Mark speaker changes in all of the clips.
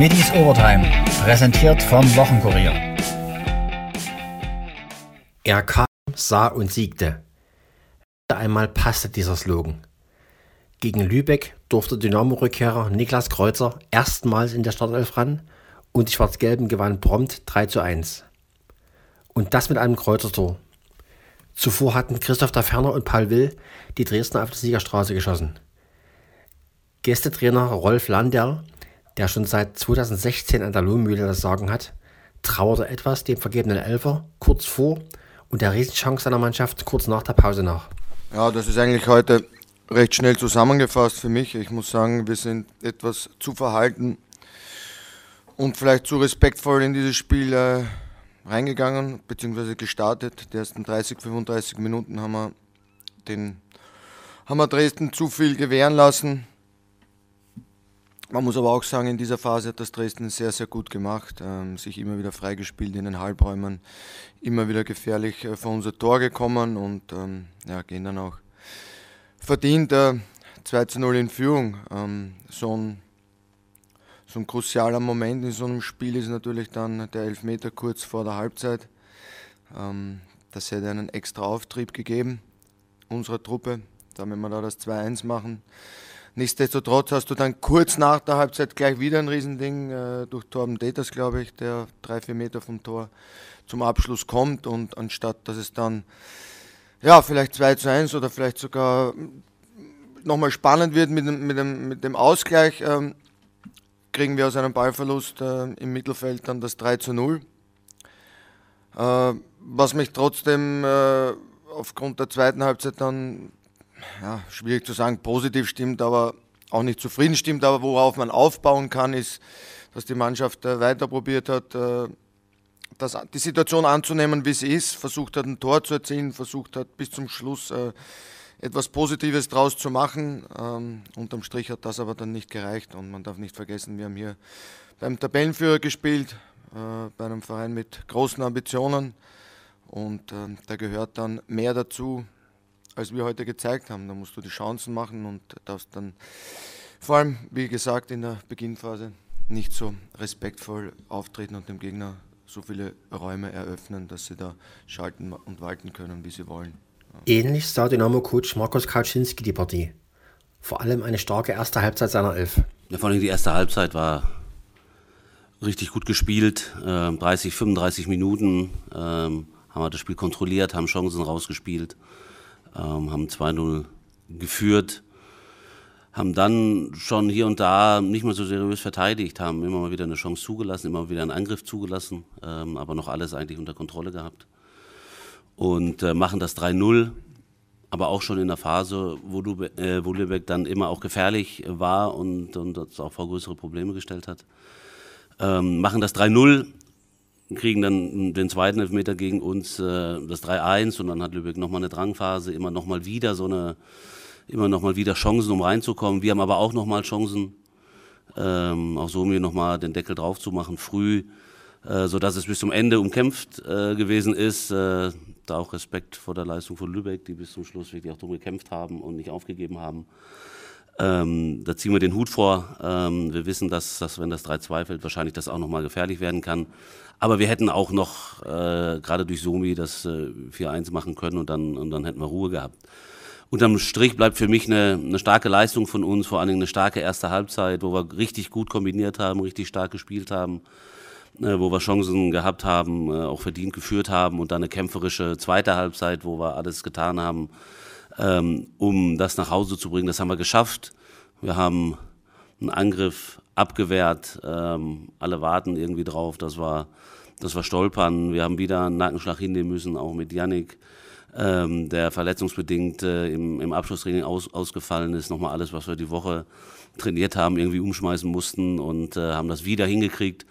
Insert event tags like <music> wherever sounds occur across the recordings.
Speaker 1: Middies Overtime, präsentiert vom Wochenkurier.
Speaker 2: Er kam, sah und siegte. Einmal passte dieser Slogan. Gegen Lübeck durfte Dynamo-Rückkehrer Niklas Kreuzer erstmals in der Startelf ran und die Schwarz-Gelben gewannen prompt 3 zu 1. Und das mit einem Kreuzertor. Zuvor hatten Christoph Daferner und Paul Will die Dresdner auf die Siegerstraße geschossen. Gästetrainer Rolf Lander, der schon seit 2016 an der Lohmühle das Sagen hat, trauerte etwas dem vergebenen Elfer kurz vor und der Riesenchance seiner Mannschaft kurz nach der Pause nach.
Speaker 3: Ja, das ist eigentlich heute recht schnell zusammengefasst für mich. Ich muss sagen, wir sind etwas zu verhalten und vielleicht zu respektvoll in dieses Spiel äh, reingegangen bzw. gestartet. Die ersten 30, 35 Minuten haben wir, den, haben wir Dresden zu viel gewähren lassen. Man muss aber auch sagen, in dieser Phase hat das Dresden sehr, sehr gut gemacht, ähm, sich immer wieder freigespielt in den Halbräumen, immer wieder gefährlich äh, vor unser Tor gekommen und ähm, ja, gehen dann auch verdient äh, 2 zu 0 in Führung. Ähm, so, ein, so ein crucialer Moment in so einem Spiel ist natürlich dann der Elfmeter kurz vor der Halbzeit. Ähm, das hätte einen extra Auftrieb gegeben, unserer Truppe, damit wir da das 2-1 machen. Nichtsdestotrotz hast du dann kurz nach der Halbzeit gleich wieder ein Riesending äh, durch Torben Deters, glaube ich, der drei, vier Meter vom Tor zum Abschluss kommt und anstatt dass es dann ja, vielleicht 2 zu 1 oder vielleicht sogar nochmal spannend wird mit dem, mit dem, mit dem Ausgleich, ähm, kriegen wir aus einem Ballverlust äh, im Mittelfeld dann das 3 zu 0. Äh, was mich trotzdem äh, aufgrund der zweiten Halbzeit dann ja, schwierig zu sagen, positiv stimmt, aber auch nicht zufrieden stimmt. Aber worauf man aufbauen kann, ist, dass die Mannschaft äh, weiter probiert hat, äh, das, die Situation anzunehmen, wie sie ist, versucht hat, ein Tor zu erzielen, versucht hat, bis zum Schluss äh, etwas Positives draus zu machen. Ähm, unterm Strich hat das aber dann nicht gereicht und man darf nicht vergessen, wir haben hier beim Tabellenführer gespielt, bei einem Verein mit großen Ambitionen und da gehört dann mehr dazu, als wir heute gezeigt haben. Da musst du die Chancen machen und darfst dann vor allem, wie gesagt, in der Beginnphase nicht so respektvoll auftreten und dem Gegner so viele Räume eröffnen, dass sie da schalten und walten können, wie sie wollen.
Speaker 2: Ähnlich sah Dynamo-Coach Markus Kaczynski die Partie. Vor allem eine starke erste Halbzeit seiner Elf.
Speaker 4: Ja, vor allem die erste Halbzeit war richtig gut gespielt. Äh, 30, 35 Minuten ähm, haben wir das Spiel kontrolliert, haben Chancen rausgespielt ähm, haben 2-0 geführt, haben dann schon hier und da nicht mehr so seriös verteidigt, haben immer mal wieder eine Chance zugelassen, immer wieder einen Angriff zugelassen, ähm, aber noch alles eigentlich unter Kontrolle gehabt. Und äh, machen das 3-0, aber auch schon in der Phase, wo, du, äh, wo Lübeck dann immer auch gefährlich war und, und das auch vor größere Probleme gestellt hat. Ähm, machen das 3-0, kriegen dann den zweiten Elfmeter gegen uns, äh, das 3-1 und dann hat Lübeck nochmal eine Drangphase, immer nochmal wieder so eine, immer nochmal wieder Chancen, um reinzukommen. Wir haben aber auch nochmal Chancen, ähm, auch so mir nochmal den Deckel drauf zu machen, früh, äh, sodass es bis zum Ende umkämpft äh, gewesen ist. Äh, da auch Respekt vor der Leistung von Lübeck, die bis zum Schluss wirklich auch drum gekämpft haben und nicht aufgegeben haben. Ähm, da ziehen wir den Hut vor. Ähm, wir wissen, dass, dass wenn das 3-2 fällt, wahrscheinlich das auch nochmal gefährlich werden kann. Aber wir hätten auch noch, äh, gerade durch Somi, das äh, 4-1 machen können und dann, und dann hätten wir Ruhe gehabt. Unterm Strich bleibt für mich eine, eine starke Leistung von uns, vor allen Dingen eine starke erste Halbzeit, wo wir richtig gut kombiniert haben, richtig stark gespielt haben, äh, wo wir Chancen gehabt haben, äh, auch verdient geführt haben und dann eine kämpferische zweite Halbzeit, wo wir alles getan haben, ähm, um das nach Hause zu bringen. Das haben wir geschafft. Wir haben einen Angriff abgewehrt. Ähm, alle warten irgendwie drauf, dass wir, dass wir stolpern. Wir haben wieder einen Nackenschlag hinnehmen müssen, auch mit Yannick, ähm, der verletzungsbedingt äh, im, im Abschlusstraining aus, ausgefallen ist. Nochmal alles, was wir die Woche trainiert haben, irgendwie umschmeißen mussten und äh, haben das wieder hingekriegt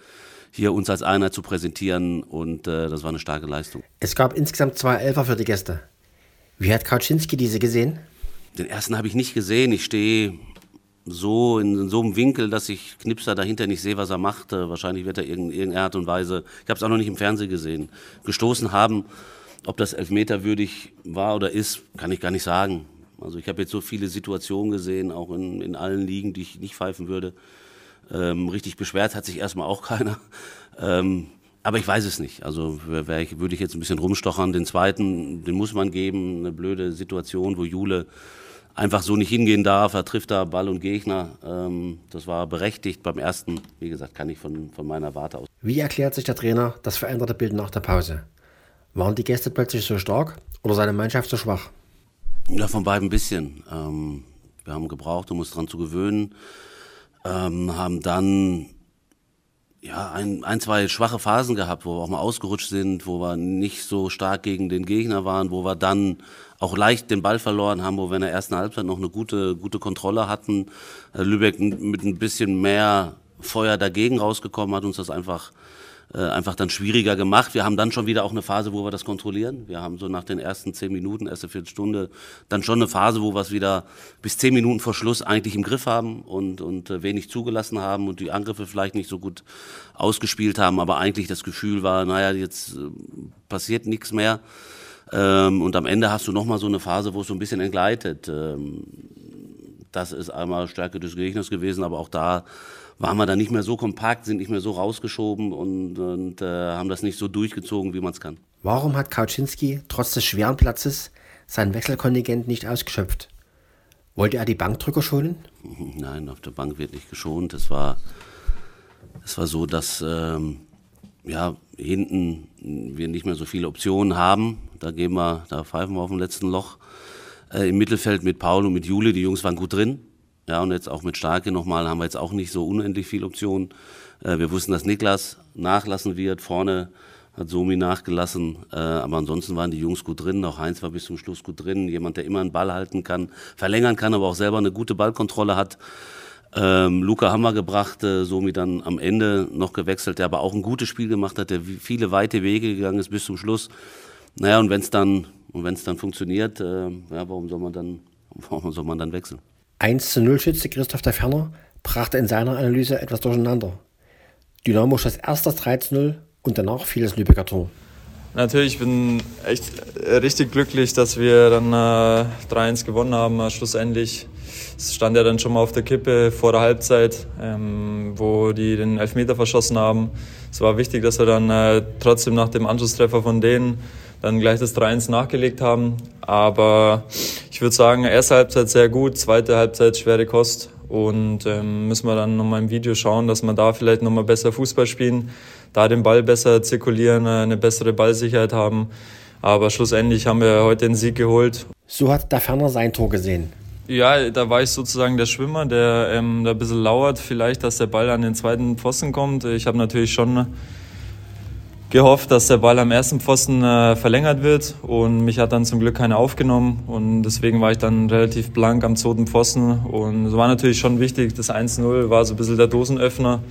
Speaker 4: hier uns als Einheit zu präsentieren und äh, das war eine starke Leistung.
Speaker 2: Es gab insgesamt zwei Elfer für die Gäste. Wie hat Kaczynski diese gesehen?
Speaker 4: Den ersten habe ich nicht gesehen. Ich stehe so in, in, so einem Winkel, dass ich Knipser dahinter nicht sehe, was er macht. Wahrscheinlich wird er in irgendeiner Art und Weise, ich habe es auch noch nicht im Fernsehen gesehen, gestoßen haben. Ob das elfmeterwürdig war oder ist, kann ich gar nicht sagen. Also ich habe jetzt so viele Situationen gesehen, auch in, in allen Ligen, die ich nicht pfeifen würde, Ähm, richtig beschwert hat sich erstmal auch keiner. Ähm, aber ich weiß es nicht. Also ich, würde ich jetzt ein bisschen rumstochern. Den zweiten, den muss man geben. Eine blöde Situation, wo Jule einfach so nicht hingehen darf. Er trifft da Ball und Gegner. Ähm, das war berechtigt. Beim ersten, wie gesagt, kann ich von, von meiner Warte aus.
Speaker 2: Wie erklärt sich der Trainer das veränderte Bild nach der Pause? Waren die Gäste plötzlich so stark oder seine Mannschaft so schwach?
Speaker 4: Ja, von beiden ein bisschen. Ähm, wir haben gebraucht, um uns daran zu gewöhnen. Ähm, haben dann ja, ein, ein, zwei schwache Phasen gehabt, wo wir auch mal ausgerutscht sind, wo wir nicht so stark gegen den Gegner waren, wo wir dann auch leicht den Ball verloren haben, wo wir in der ersten Halbzeit noch eine gute, gute Kontrolle hatten. Äh, Lübeck mit ein bisschen mehr Feuer dagegen rausgekommen, hat uns das einfach äh, einfach dann schwieriger gemacht. Wir haben dann schon wieder auch eine Phase, wo wir das kontrollieren. Wir haben so nach den ersten zehn Minuten, erste Viertelstunde, dann schon eine Phase, wo wir es wieder bis zehn Minuten vor Schluss eigentlich im Griff haben und, und äh, wenig zugelassen haben und die Angriffe vielleicht nicht so gut ausgespielt haben, aber eigentlich das Gefühl war, naja, jetzt äh, passiert nichts mehr. Ähm, und am Ende hast du nochmal so eine Phase, wo es so ein bisschen entgleitet. Ähm, das ist einmal Stärke des Gegners gewesen, aber auch da waren wir dann nicht mehr so kompakt, sind nicht mehr so rausgeschoben und, und äh, haben das nicht so durchgezogen, wie man es kann.
Speaker 2: Warum hat Kauczynski trotz des schweren Platzes sein Wechselkontingent nicht ausgeschöpft? Wollte er die Bankdrücker schonen? <laughs>
Speaker 4: Nein, auf der Bank wird nicht geschont. Es war, es war so, dass ähm, ja, hinten wir nicht mehr so viele Optionen haben. Da gehen wir, da pfeifen wir auf dem letzten Loch. Äh, Im Mittelfeld mit Paul und mit Jule, die Jungs waren gut drin. Ja, und jetzt auch mit Starke nochmal haben wir jetzt auch nicht so unendlich viele Optionen. Äh, wir wussten, dass Niklas nachlassen wird. Vorne hat Somi nachgelassen. Äh, aber ansonsten waren die Jungs gut drin. Auch Heinz war bis zum Schluss gut drin. Jemand, der immer einen Ball halten kann, verlängern kann, aber auch selber eine gute Ballkontrolle hat. Ähm, Luca wir gebracht, äh, Somi dann am Ende noch gewechselt, der aber auch ein gutes Spiel gemacht hat, der viele weite Wege gegangen ist bis zum Schluss. Naja, und wenn es dann, dann funktioniert, äh, ja, warum soll man dann, <laughs> warum soll man dann wechseln?
Speaker 2: 1 zu 0 Schütze Christoph der Ferner brachte in seiner Analyse etwas durcheinander. Dynamo schoss erst das 3 zu 0 und danach fiel das Lübecker Tor.
Speaker 5: Natürlich, ich bin echt richtig glücklich, dass wir dann äh, 3-1 gewonnen haben. Äh, schlussendlich es stand ja dann schon mal auf der Kippe vor der Halbzeit, ähm, wo die den Elfmeter verschossen haben. Es war wichtig, dass wir dann äh, trotzdem nach dem Anschlusstreffer von denen dann gleich das 3-1 nachgelegt haben. Aber ich würde sagen, erste Halbzeit sehr gut, zweite Halbzeit schwere Kost. Und ähm, müssen wir dann nochmal im Video schauen, dass wir da vielleicht nochmal besser Fußball spielen, da den Ball besser zirkulieren, äh, eine bessere Ballsicherheit haben. Aber schlussendlich haben wir heute den Sieg geholt.
Speaker 2: So hat der Ferner sein Tor gesehen.
Speaker 5: Ja, da war ich sozusagen der Schwimmer, der ähm, da ein bisschen lauert, vielleicht, dass der Ball an den zweiten Pfosten kommt. Ich habe natürlich schon gehofft, dass der Ball am ersten Pfosten äh, verlängert wird und mich hat dann zum Glück keiner aufgenommen und deswegen war ich dann relativ blank am zweiten Pfosten und es war natürlich schon wichtig, das 1-0 war so ein bisschen der Dosenöffner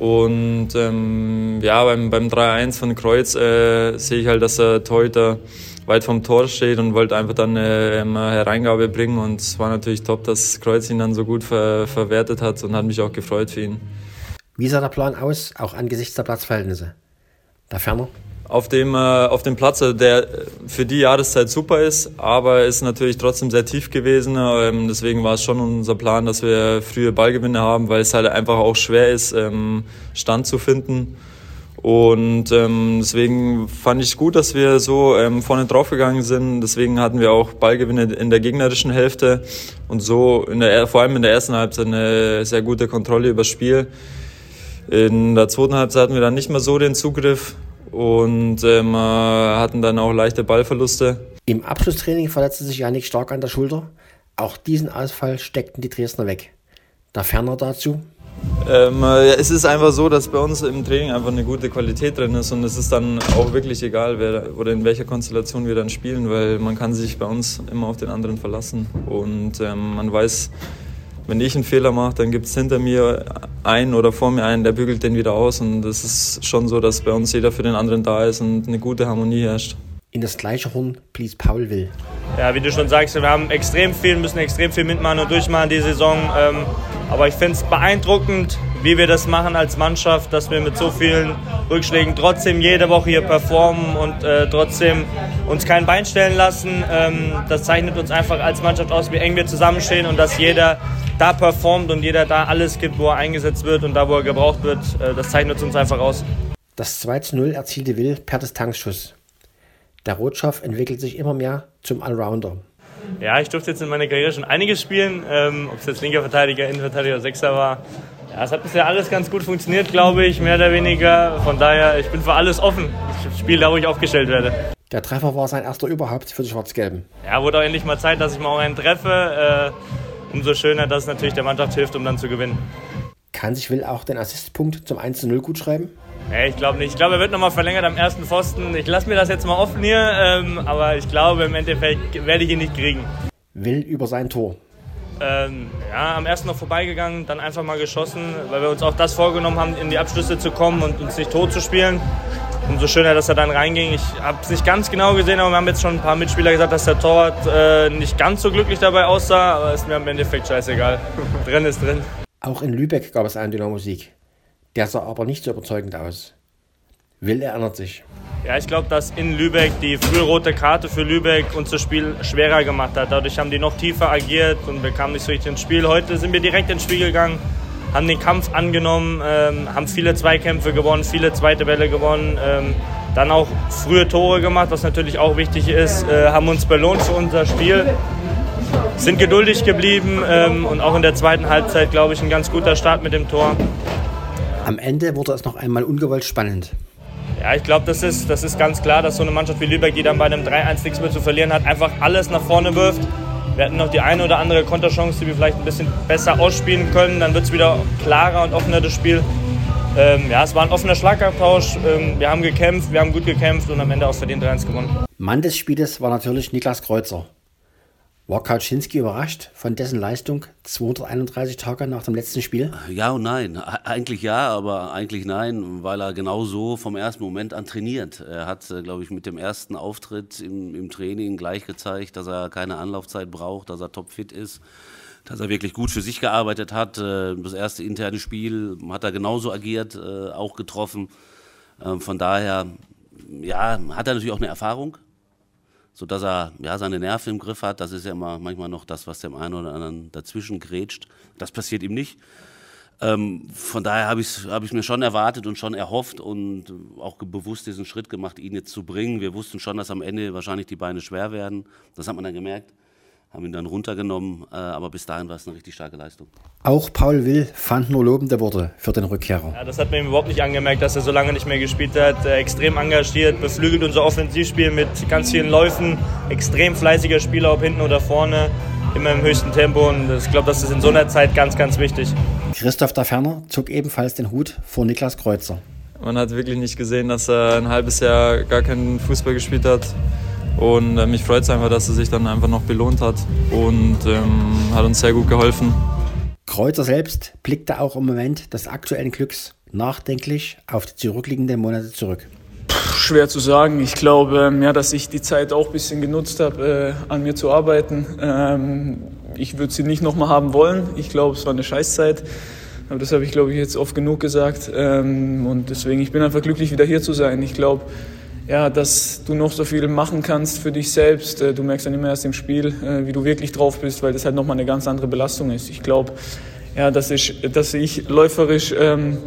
Speaker 5: und ähm, ja, beim, beim 3-1 von Kreuz äh, sehe ich halt, dass der Torhüter weit vom Tor steht und wollte einfach dann eine, eine Hereingabe bringen und es war natürlich top, dass Kreuz ihn dann so gut ver verwertet hat und hat mich auch gefreut für ihn.
Speaker 2: Wie sah der Plan aus, auch angesichts der Platzverhältnisse? Da ferner?
Speaker 5: Auf dem, äh, auf dem Platz, äh, der für die Jahreszeit super ist, aber ist natürlich trotzdem sehr tief gewesen. Ähm, deswegen war es schon unser Plan, dass wir frühe Ballgewinne haben, weil es halt einfach auch schwer ist, ähm, Stand zu finden. Und ähm, deswegen fand ich es gut, dass wir so ähm, vorne draufgegangen sind. Deswegen hatten wir auch Ballgewinne in der gegnerischen Hälfte und so in der, vor allem in der ersten Halbzeit eine sehr gute Kontrolle über das Spiel. In der zweiten Halbzeit hatten wir dann nicht mehr so den Zugriff und ähm, hatten dann auch leichte Ballverluste.
Speaker 2: Im Abschlusstraining verletzte sich Janik stark an der Schulter. Auch diesen Ausfall steckten die Dresdner weg. Da ferner dazu.
Speaker 5: Ähm, es ist einfach so, dass bei uns im Training einfach eine gute Qualität drin ist und es ist dann auch wirklich egal, wer oder in welcher Konstellation wir dann spielen, weil man kann sich bei uns immer auf den anderen verlassen und ähm, man weiß, wenn ich einen Fehler mache, dann gibt es hinter mir einen oder vor mir einen, der bügelt den wieder aus. Und es ist schon so, dass bei uns jeder für den anderen da ist und eine gute Harmonie herrscht.
Speaker 2: In das gleiche Horn blies Paul Will.
Speaker 6: Ja, wie du schon sagst, wir haben extrem viel, müssen extrem viel mitmachen und durchmachen die Saison. Ähm, aber ich finde es beeindruckend, wie wir das machen als Mannschaft, dass wir mit so vielen Rückschlägen trotzdem jede Woche hier performen und äh, trotzdem uns kein Bein stellen lassen. Ähm, das zeichnet uns einfach als Mannschaft aus, wie eng wir zusammenstehen und dass jeder da performt und jeder da alles gibt, wo er eingesetzt wird und da, wo er gebraucht wird. Äh, das zeichnet uns einfach aus.
Speaker 2: Das 2 zu 0 erzielte Will per Distanzschuss. Der Rotschopf entwickelt sich immer mehr zum Allrounder.
Speaker 6: Ja, ich durfte jetzt in meiner Karriere schon einiges spielen, ähm, ob es jetzt linker Verteidiger, Innenverteidiger oder Sechser war. Ja, es hat bisher alles ganz gut funktioniert, glaube ich, mehr oder weniger. Von daher, ich bin für alles offen. Ich spiele da, wo ich aufgestellt werde.
Speaker 2: Der Treffer war sein erster überhaupt für die Schwarz-Gelben.
Speaker 6: Ja, wurde auch endlich mal Zeit, dass ich mal auch einen treffe. Äh, umso schöner, dass es natürlich der Mannschaft hilft, um dann zu gewinnen.
Speaker 2: Kann sich Will auch den Assistpunkt zum 1-0 gut schreiben?
Speaker 6: Ja, ich glaube nicht. Ich glaube, er wird nochmal verlängert am ersten Pfosten. Ich lasse mir das jetzt mal offen hier, ähm, aber ich glaube, im Endeffekt werde ich ihn nicht kriegen.
Speaker 2: Will über sein Tor.
Speaker 6: Ähm, ja, am ersten noch vorbeigegangen, dann einfach mal geschossen, weil wir uns auch das vorgenommen haben, in die Abschlüsse zu kommen und uns nicht tot zu spielen. Umso schöner, dass er dann reinging. Ich habe es nicht ganz genau gesehen, aber wir haben jetzt schon ein paar Mitspieler gesagt, dass der Torwart äh, nicht ganz so glücklich dabei aussah, aber ist mir im Endeffekt scheißegal. <laughs> drin ist drin.
Speaker 2: Auch in Lübeck gab es einen Dynamo-Sieg. Der sah aber nicht so überzeugend aus. Will erinnert sich.
Speaker 6: Ja, ich glaube, dass in Lübeck die frühe rote Karte für Lübeck uns das Spiel schwerer gemacht hat. Dadurch haben die noch tiefer agiert und wir kamen nicht so richtig ins Spiel. Heute sind wir direkt ins Spiel gegangen, haben den Kampf angenommen, ähm, haben viele Zweikämpfe gewonnen, viele zweite Bälle gewonnen. Ähm, dann auch frühe Tore gemacht, was natürlich auch wichtig ist, äh, haben uns belohnt für unser Spiel, sind geduldig geblieben ähm, und auch in der zweiten Halbzeit, glaube ich, ein ganz guter Start mit dem Tor.
Speaker 2: Am Ende wurde es noch einmal ungewollt spannend.
Speaker 6: Ja, ich glaube, das ist, das ist ganz klar, dass so eine Mannschaft wie Lübeck, die dann bei einem 3-1 nichts mehr zu verlieren hat, einfach alles nach vorne wirft. Wir hatten noch die eine oder andere Konterchance, die wir vielleicht ein bisschen besser ausspielen können. Dann wird es wieder klarer und offener, das Spiel. Ähm, ja, es war ein offener Schlagabtausch. Ähm, wir haben gekämpft, wir haben gut gekämpft und am Ende auch verdient 3-1 gewonnen.
Speaker 2: Mann des Spieles war natürlich Niklas Kreuzer. War Kautschinski überrascht von dessen Leistung 231 Tage nach dem letzten Spiel?
Speaker 4: Ja und nein. Eigentlich ja, aber eigentlich nein, weil er genau so vom ersten Moment an trainiert. Er hat, äh, glaube ich, mit dem ersten Auftritt im, im Training gleich gezeigt, dass er keine Anlaufzeit braucht, dass er topfit ist dass er wirklich gut für sich gearbeitet hat. Äh, das erste interne Spiel hat er genauso agiert, äh, auch getroffen. Ähm, von daher, ja, hat er natürlich auch eine Erfahrung sodass er ja, seine Nerven im Griff hat. Das ist ja immer manchmal noch das, was dem einen oder anderen dazwischen grätscht. Das passiert ihm nicht. Ähm, von daher habe ich es hab mir schon erwartet und schon erhofft und auch bewusst diesen Schritt gemacht, ihn jetzt zu bringen. Wir wussten schon, dass am Ende wahrscheinlich die Beine schwer werden. Das hat man dann gemerkt haben ihn dann runtergenommen, äh, aber bis dahin war es eine richtig starke Leistung.
Speaker 2: Auch Paul Will fand nur lobende Worte für den Rückkehrer.
Speaker 6: Ja, das hat man ihm überhaupt nicht angemerkt, dass er so lange nicht mehr gespielt hat. Äh, extrem engagiert, beflügelt unser Offensivspiel mit ganz vielen Läufen, extrem fleißiger Spieler, ob hinten oder vorne, immer im höchsten Tempo und ich glaube, das ist in so einer Zeit ganz, ganz wichtig.
Speaker 2: Christoph da Ferner zog ebenfalls den Hut vor Niklas Kreuzer.
Speaker 5: Man hat wirklich nicht gesehen, dass er ein halbes Jahr gar keinen Fußball gespielt hat. Und äh, mich freut es einfach, dass er sich dann einfach noch belohnt hat und ähm, hat uns sehr gut geholfen.
Speaker 2: Kreuzer selbst blickte auch im Moment des aktuellen Glücks nachdenklich auf die zurückliegenden Monate zurück.
Speaker 7: Schwer zu sagen. Ich glaube, ja, dass ich die Zeit auch ein bisschen genutzt habe, äh, an mir zu arbeiten. Ähm, ich würde sie nicht nochmal haben wollen. Ich glaube, es war eine Scheißzeit. Aber das habe ich, glaube ich, jetzt oft genug gesagt. Ähm, und deswegen, ich bin einfach glücklich, wieder hier zu sein. Ich glaube, ja, dass du noch so viel machen kannst für dich selbst. Äh, du merkst dann immer erst im Spiel, äh, wie du wirklich drauf bist, weil das halt nochmal eine ganz andere Belastung ist. Ich glaube, ja, dass ich, dass ich läuferisch ähm,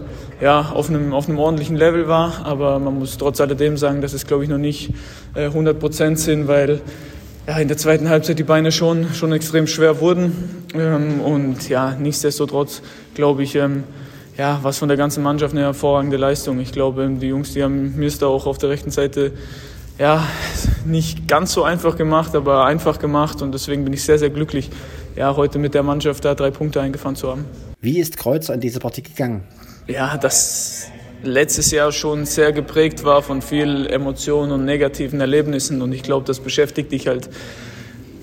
Speaker 7: ja, auf, einem, auf einem ordentlichen Level war, aber man muss trotz alledem sagen, dass es, glaube ich, noch nicht äh, 100 Prozent sind, weil ja, in der zweiten Halbzeit die Beine schon, schon extrem schwer wurden. Ähm, und ja, nichtsdestotrotz, glaube ich, ähm, ja, was von der ganzen Mannschaft eine hervorragende Leistung. Ich glaube, die Jungs, die haben mir es da auch auf der rechten Seite ja, nicht ganz so einfach gemacht, aber einfach gemacht und deswegen bin ich sehr, sehr glücklich, ja, heute mit der Mannschaft da drei Punkte eingefahren zu haben.
Speaker 2: Wie ist Kreuzer in diese Partie gegangen?
Speaker 7: Ja, das letztes Jahr schon sehr geprägt war von viel Emotionen und negativen Erlebnissen und ich glaube, das beschäftigt dich halt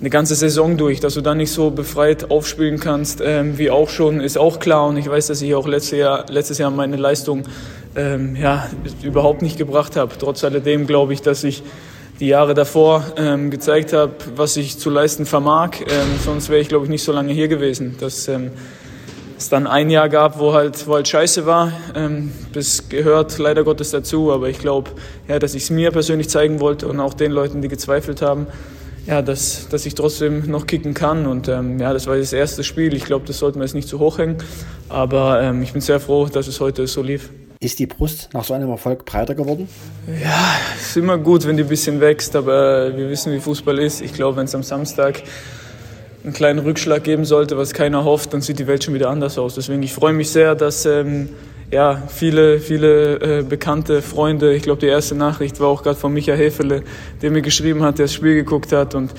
Speaker 7: eine ganze Saison durch, dass du dann nicht so befreit aufspielen kannst, ähm, wie auch schon, ist auch klar. Und ich weiß, dass ich auch letztes Jahr, letztes Jahr meine Leistung ähm, ja, überhaupt nicht gebracht habe. Trotz alledem glaube ich, dass ich die Jahre davor ähm, gezeigt habe, was ich zu leisten vermag. Ähm, sonst wäre ich, glaube ich, nicht so lange hier gewesen. Dass ähm, es dann ein Jahr gab, wo halt, wo halt scheiße war. Ähm, das gehört leider Gottes dazu. Aber ich glaube, ja, dass ich es mir persönlich zeigen wollte und auch den Leuten, die gezweifelt haben, ja, dass, dass ich trotzdem noch kicken kann. Und ähm, ja, das war das erste Spiel. Ich glaube, das sollten wir jetzt nicht zu hoch hängen. Aber ähm, ich bin sehr froh, dass es heute so lief.
Speaker 2: Ist die Brust nach so einem Erfolg breiter geworden?
Speaker 7: Ja, ist immer gut, wenn die ein bisschen wächst, aber wir wissen, wie Fußball ist. Ich glaube, wenn es am Samstag einen kleinen Rückschlag geben sollte, was keiner hofft, dann sieht die Welt schon wieder anders aus. Deswegen, ich freue mich sehr, dass ähm, ja, viele, viele äh, bekannte Freunde, ich glaube, die erste Nachricht war auch gerade von Micha Hefele, der mir geschrieben hat, der das Spiel geguckt hat. Und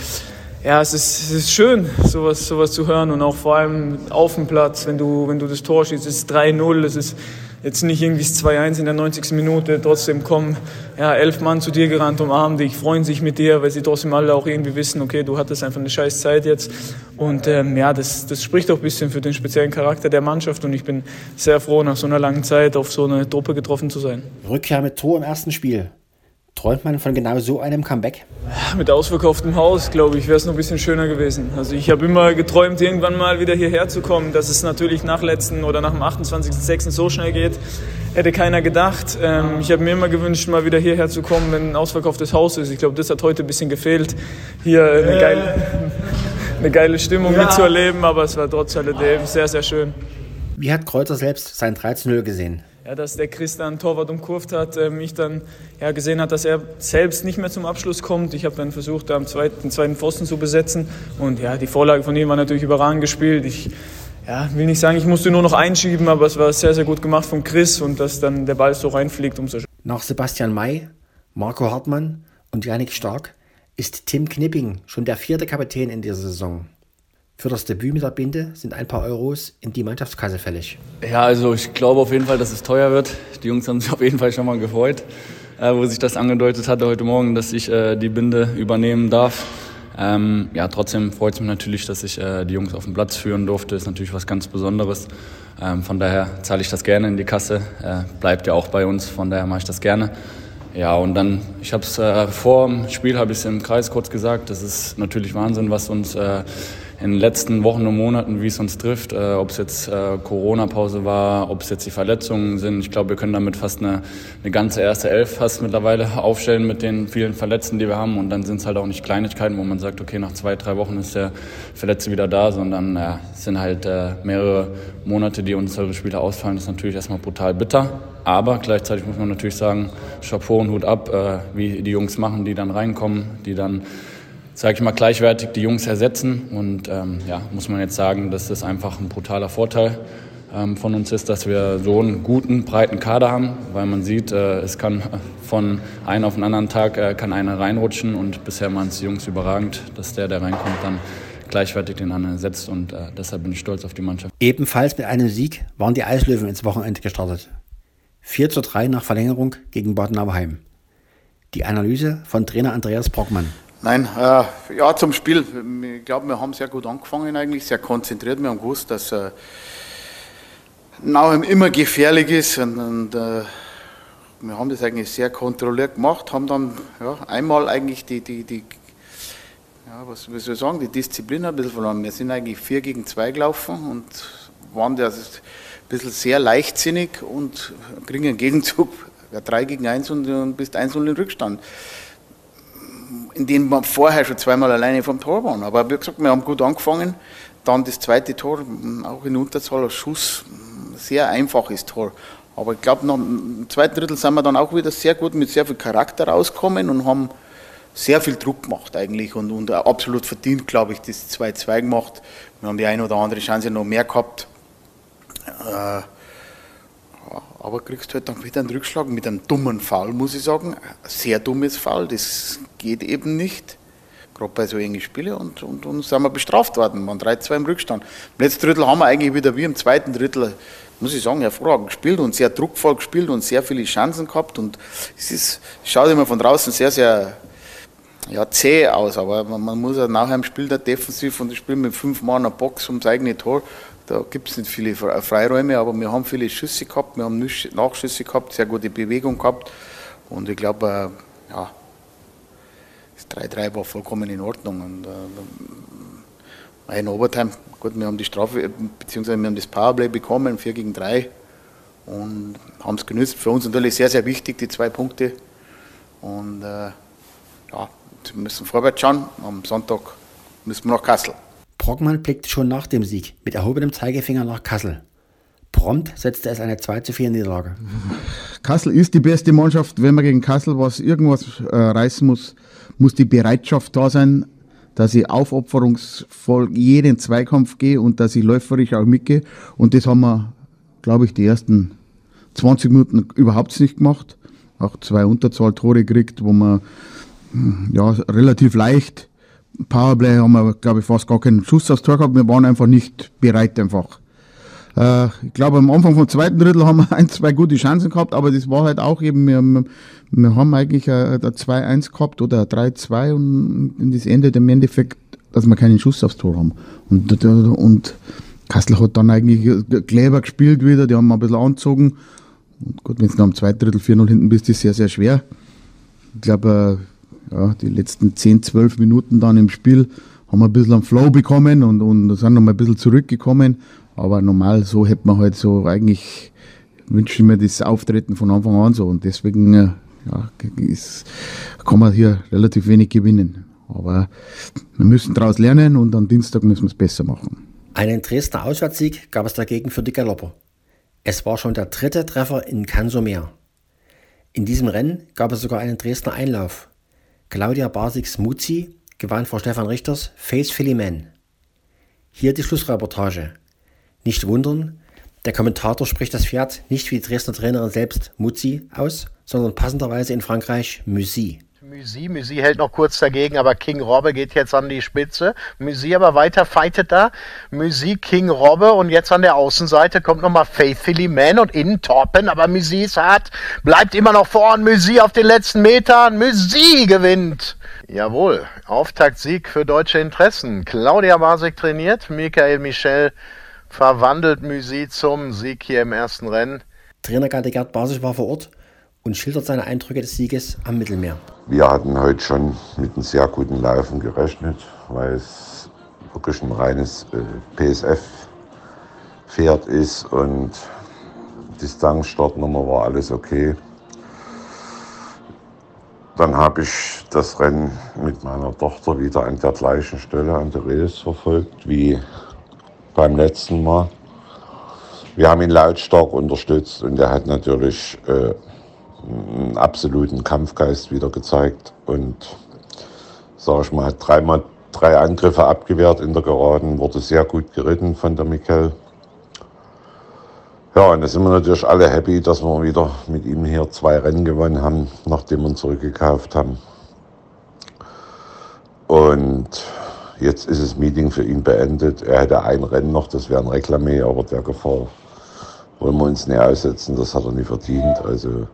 Speaker 7: ja, es ist, es ist schön, sowas, sowas zu hören. Und auch vor allem auf dem Platz, wenn du, wenn du das Tor schießt, es ist 3-0, es ist jetzt nicht irgendwie 2-1 in der 90. Minute, trotzdem kommen ja, elf Mann zu dir gerannt, umarmen dich, freuen sich mit dir, weil sie trotzdem alle auch irgendwie wissen, okay, du hattest einfach eine scheiß Zeit jetzt. Und ähm, ja, das, das spricht auch ein bisschen für den speziellen Charakter der Mannschaft und ich bin sehr froh, nach so einer langen Zeit auf so eine Truppe getroffen zu sein.
Speaker 2: Rückkehr mit Tor im ersten Spiel. Träumt man von genau so einem Comeback?
Speaker 7: Mit ausverkauftem Haus, glaube ich, wäre es noch ein bisschen schöner gewesen. Also ich habe immer geträumt, irgendwann mal wieder hierher zu kommen. Dass es natürlich nach letzten oder nach dem 28.06. so schnell geht, hätte keiner gedacht. Ähm, ich habe mir immer gewünscht, mal wieder hierher zu kommen, wenn ein ausverkauftes Haus ist. Ich glaube, das hat heute ein bisschen gefehlt, hier eine geile, eine geile Stimmung ja. mitzuerleben. Aber es war trotz alledem sehr, sehr schön.
Speaker 2: Wie hat Kreuzer selbst sein 13-0 gesehen?
Speaker 7: Ja, dass der Chris dann Torwart umkurvt hat, äh, mich dann ja, gesehen hat, dass er selbst nicht mehr zum Abschluss kommt. Ich habe dann versucht, am zweiten, den zweiten Pfosten zu besetzen und ja, die Vorlage von ihm war natürlich überragend gespielt. Ich ja, will nicht sagen, ich musste nur noch einschieben, aber es war sehr, sehr gut gemacht von Chris und dass dann der Ball so reinfliegt, umso schöner.
Speaker 2: Nach Sebastian May, Marco Hartmann und Janik Stark ist Tim Knipping schon der vierte Kapitän in dieser Saison. Für das Debüt mit der Binde sind ein paar Euros in die Mannschaftskasse fällig.
Speaker 8: Ja, also ich glaube auf jeden Fall, dass es teuer wird. Die Jungs haben sich auf jeden Fall schon mal gefreut, äh, wo sich das angedeutet hatte heute Morgen, dass ich äh, die Binde übernehmen darf. Ähm, ja, trotzdem freut es mich natürlich, dass ich äh, die Jungs auf den Platz führen durfte. Ist natürlich was ganz Besonderes. Ähm, von daher zahle ich das gerne in die Kasse. Äh, bleibt ja auch bei uns, von daher mache ich das gerne. Ja, und dann, ich habe es äh, vor dem Spiel, habe ich es im Kreis kurz gesagt, das ist natürlich Wahnsinn, was uns äh, in den letzten Wochen und Monaten, wie es uns trifft, äh, ob es jetzt äh, Corona-Pause war, ob es jetzt die Verletzungen sind. Ich glaube, wir können damit fast eine, eine ganze erste Elf fast mittlerweile <laughs> aufstellen mit den vielen Verletzten, die wir haben. Und dann sind es halt auch nicht Kleinigkeiten, wo man sagt, okay, nach zwei, drei Wochen ist der Verletzte wieder da, sondern äh, sind halt äh, mehrere Monate, die unsere Spieler ausfallen. Das ist natürlich erstmal brutal bitter. Aber gleichzeitig muss man natürlich sagen, Chapeau und Hut ab, äh, wie die Jungs machen, die dann reinkommen, die dann sage ich mal, gleichwertig die Jungs ersetzen. Und ähm, ja, muss man jetzt sagen, dass das einfach ein brutaler Vorteil ähm, von uns ist, dass wir so einen guten, breiten Kader haben, weil man sieht, äh, es kann von einem auf den anderen Tag äh, kann einer reinrutschen und bisher waren es die Jungs überragend, dass der, der reinkommt, dann gleichwertig den anderen ersetzt und äh, deshalb bin ich stolz auf die Mannschaft.
Speaker 2: Ebenfalls mit einem Sieg waren die Eislöwen ins Wochenende gestartet. 4 zu 3 nach Verlängerung gegen Baden-Nauheim. Die Analyse von Trainer Andreas Brockmann.
Speaker 9: Nein, äh, ja, zum Spiel. Ich glaube, wir haben sehr gut angefangen eigentlich, sehr konzentriert. Wir haben gewusst, dass äh, Nauheim immer gefährlich ist und, und äh, wir haben das eigentlich sehr kontrolliert gemacht, haben dann ja, einmal eigentlich die, die, die ja, was soll ich sagen, die Disziplin ein bisschen verloren. Wir sind eigentlich 4 gegen 2 gelaufen und waren das ein bisschen sehr leichtsinnig und kriegen einen Gegenzug, 3 gegen 1 und, und bist 1-0 in Rückstand in denen wir vorher schon zweimal alleine vom Tor waren. Aber wie gesagt, wir haben gut angefangen. Dann das zweite Tor, auch in Unterzahl, ein Schuss, sehr einfaches Tor. Aber ich glaube, im zweiten Drittel sind wir dann auch wieder sehr gut mit sehr viel Charakter rausgekommen und haben sehr viel Druck gemacht eigentlich und, und absolut verdient, glaube ich, das 2-2 gemacht. Wir haben die eine oder andere Chance noch mehr gehabt. Äh, aber kriegst halt dann wieder einen Rückschlag mit einem dummen Fall, muss ich sagen. Ein sehr dummes Fall, das geht eben nicht. Gerade bei so engen Spielen und, und, und sind wir bestraft worden. Waren 3-2 im Rückstand. Im letzten Drittel haben wir eigentlich wieder wie im zweiten Drittel, muss ich sagen, hervorragend gespielt und sehr druckvoll gespielt und sehr viele Chancen gehabt. Und es ist, schaut immer von draußen sehr, sehr ja, zäh aus, aber man, man muss ja nachher im Spiel der Defensiv und das Spiel mit fünf Mann einer Box ums eigene Tor da gibt es nicht viele Freiräume, aber wir haben viele Schüsse gehabt, wir haben Nachschüsse gehabt, sehr gute Bewegung gehabt. Und ich glaube, äh, ja, das 3-3 war vollkommen in Ordnung. Und äh, in Overtime, gut, wir haben die Strafe, beziehungsweise wir haben das Powerplay bekommen, 4 gegen 3 und haben es genützt. Für uns natürlich sehr, sehr wichtig, die zwei Punkte. Und äh, ja, wir müssen vorwärts schauen. Am Sonntag müssen wir nach Kassel.
Speaker 2: Brockmann blickte schon nach dem Sieg mit erhobenem Zeigefinger nach Kassel. Prompt setzte es eine 2 zu 4 Niederlage.
Speaker 10: Kassel ist die beste Mannschaft. Wenn man gegen Kassel was irgendwas äh, reißen muss, muss die Bereitschaft da sein, dass ich aufopferungsvoll jeden Zweikampf gehe und dass ich läuferisch auch mitgehe. Und das haben wir, glaube ich, die ersten 20 Minuten überhaupt nicht gemacht. Auch zwei Unterzahl-Tore gekriegt, wo man hm, ja, relativ leicht Powerplay haben wir, glaube ich, fast gar keinen Schuss aufs Tor gehabt. Wir waren einfach nicht bereit einfach. Äh, ich glaube, am Anfang vom zweiten Drittel haben wir <laughs> ein, zwei gute Chancen gehabt, aber das war halt auch eben, wir, wir haben eigentlich ein 2-1 gehabt oder ein 3-2 und das endet im Endeffekt, dass wir keinen Schuss aufs Tor haben. Und, und Kassel hat dann eigentlich clever gespielt wieder, die haben ein bisschen angezogen. Und gut, wenn du am zweiten Drittel 4-0 hinten bist, ist es sehr, sehr schwer. Ich glaube, äh, ja, die letzten 10, 12 Minuten dann im Spiel haben wir ein bisschen am Flow bekommen und, und sind noch mal ein bisschen zurückgekommen. Aber normal, so hätte man halt so eigentlich, wünsche ich mir das Auftreten von Anfang an so. Und deswegen äh, ja, ist, kann man hier relativ wenig gewinnen. Aber wir müssen daraus lernen und am Dienstag müssen wir es besser machen.
Speaker 2: Einen Dresdner Auswärtssieg gab es dagegen für die Galopper. Es war schon der dritte Treffer in Kansomer. In diesem Rennen gab es sogar einen Dresdner Einlauf. Claudia Basiks Muzi gewann vor Stefan Richters Face Philly Hier die Schlussreportage. Nicht wundern, der Kommentator spricht das Pferd nicht wie die Dresdner Trainerin selbst Muzi aus, sondern passenderweise in Frankreich Musi.
Speaker 11: Musi, Musi hält noch kurz dagegen, aber King Robbe geht jetzt an die Spitze. Musi aber weiter fightet da. Musi, King Robbe und jetzt an der Außenseite kommt nochmal Faithfully Man und innen Torpen, aber Musi ist hart, bleibt immer noch vorn. Musi auf den letzten Metern. Musi gewinnt. Jawohl, Auftaktsieg für deutsche Interessen. Claudia Basik trainiert, Michael Michel verwandelt Musi zum Sieg hier im ersten Rennen.
Speaker 2: Trainer Gerd Basic war vor Ort und schildert seine Eindrücke des Sieges am Mittelmeer.
Speaker 12: Wir hatten heute schon mit einem sehr guten Laufen gerechnet, weil es wirklich ein reines äh, PSF-Pferd ist und Distanzstartnummer war alles okay. Dann habe ich das Rennen mit meiner Tochter wieder an der gleichen Stelle an der Redes verfolgt wie beim letzten Mal. Wir haben ihn lautstark unterstützt und er hat natürlich äh, einen absoluten Kampfgeist wieder gezeigt und sag ich mal, hat dreimal drei Angriffe abgewehrt in der Geraden, wurde sehr gut geritten von der Mikkel. Ja, und da sind wir natürlich alle happy, dass wir wieder mit ihm hier zwei Rennen gewonnen haben, nachdem wir ihn zurückgekauft haben. Und Jetzt ist das Meeting für ihn beendet. Er hätte ein Rennen noch, das wäre ein Reklamé, aber der Gefahr wollen wir uns nicht aussetzen. Das hat er nie verdient. Also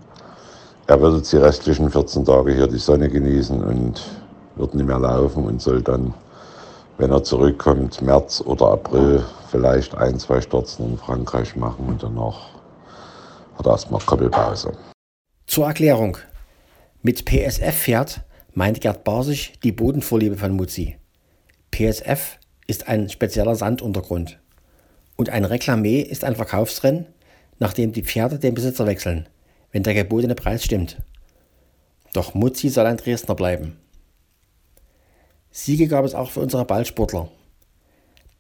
Speaker 12: er wird jetzt die restlichen 14 Tage hier die Sonne genießen und wird nicht mehr laufen und soll dann, wenn er zurückkommt, März oder April vielleicht ein, zwei Stürzen in Frankreich machen und danach hat er erstmal Koppelpause.
Speaker 2: Zur Erklärung. Mit PSF fährt meint Gerd Barsig die Bodenvorliebe von Mutzi. PSF ist ein spezieller Sanduntergrund. Und ein Reklamé ist ein Verkaufsrennen, nachdem die Pferde den Besitzer wechseln, wenn der gebotene Preis stimmt. Doch Mutzi soll ein Dresdner bleiben. Siege gab es auch für unsere Ballsportler.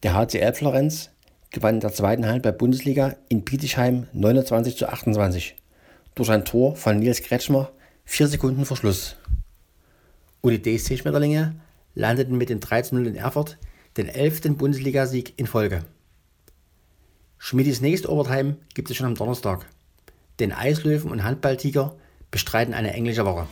Speaker 2: Der HCL Florenz gewann in der zweiten Halbzeit Bundesliga in Bietigheim 29 zu 28 durch ein Tor von Nils Kretschmer vier Sekunden vor Schluss. Und die DSC Schmetterlinge landeten mit dem 13-0 in Erfurt den 11. Bundesligasieg in Folge. Schmidis nächste Overtime gibt es schon am Donnerstag. Den Eislöwen und Handballtiger bestreiten eine englische Woche.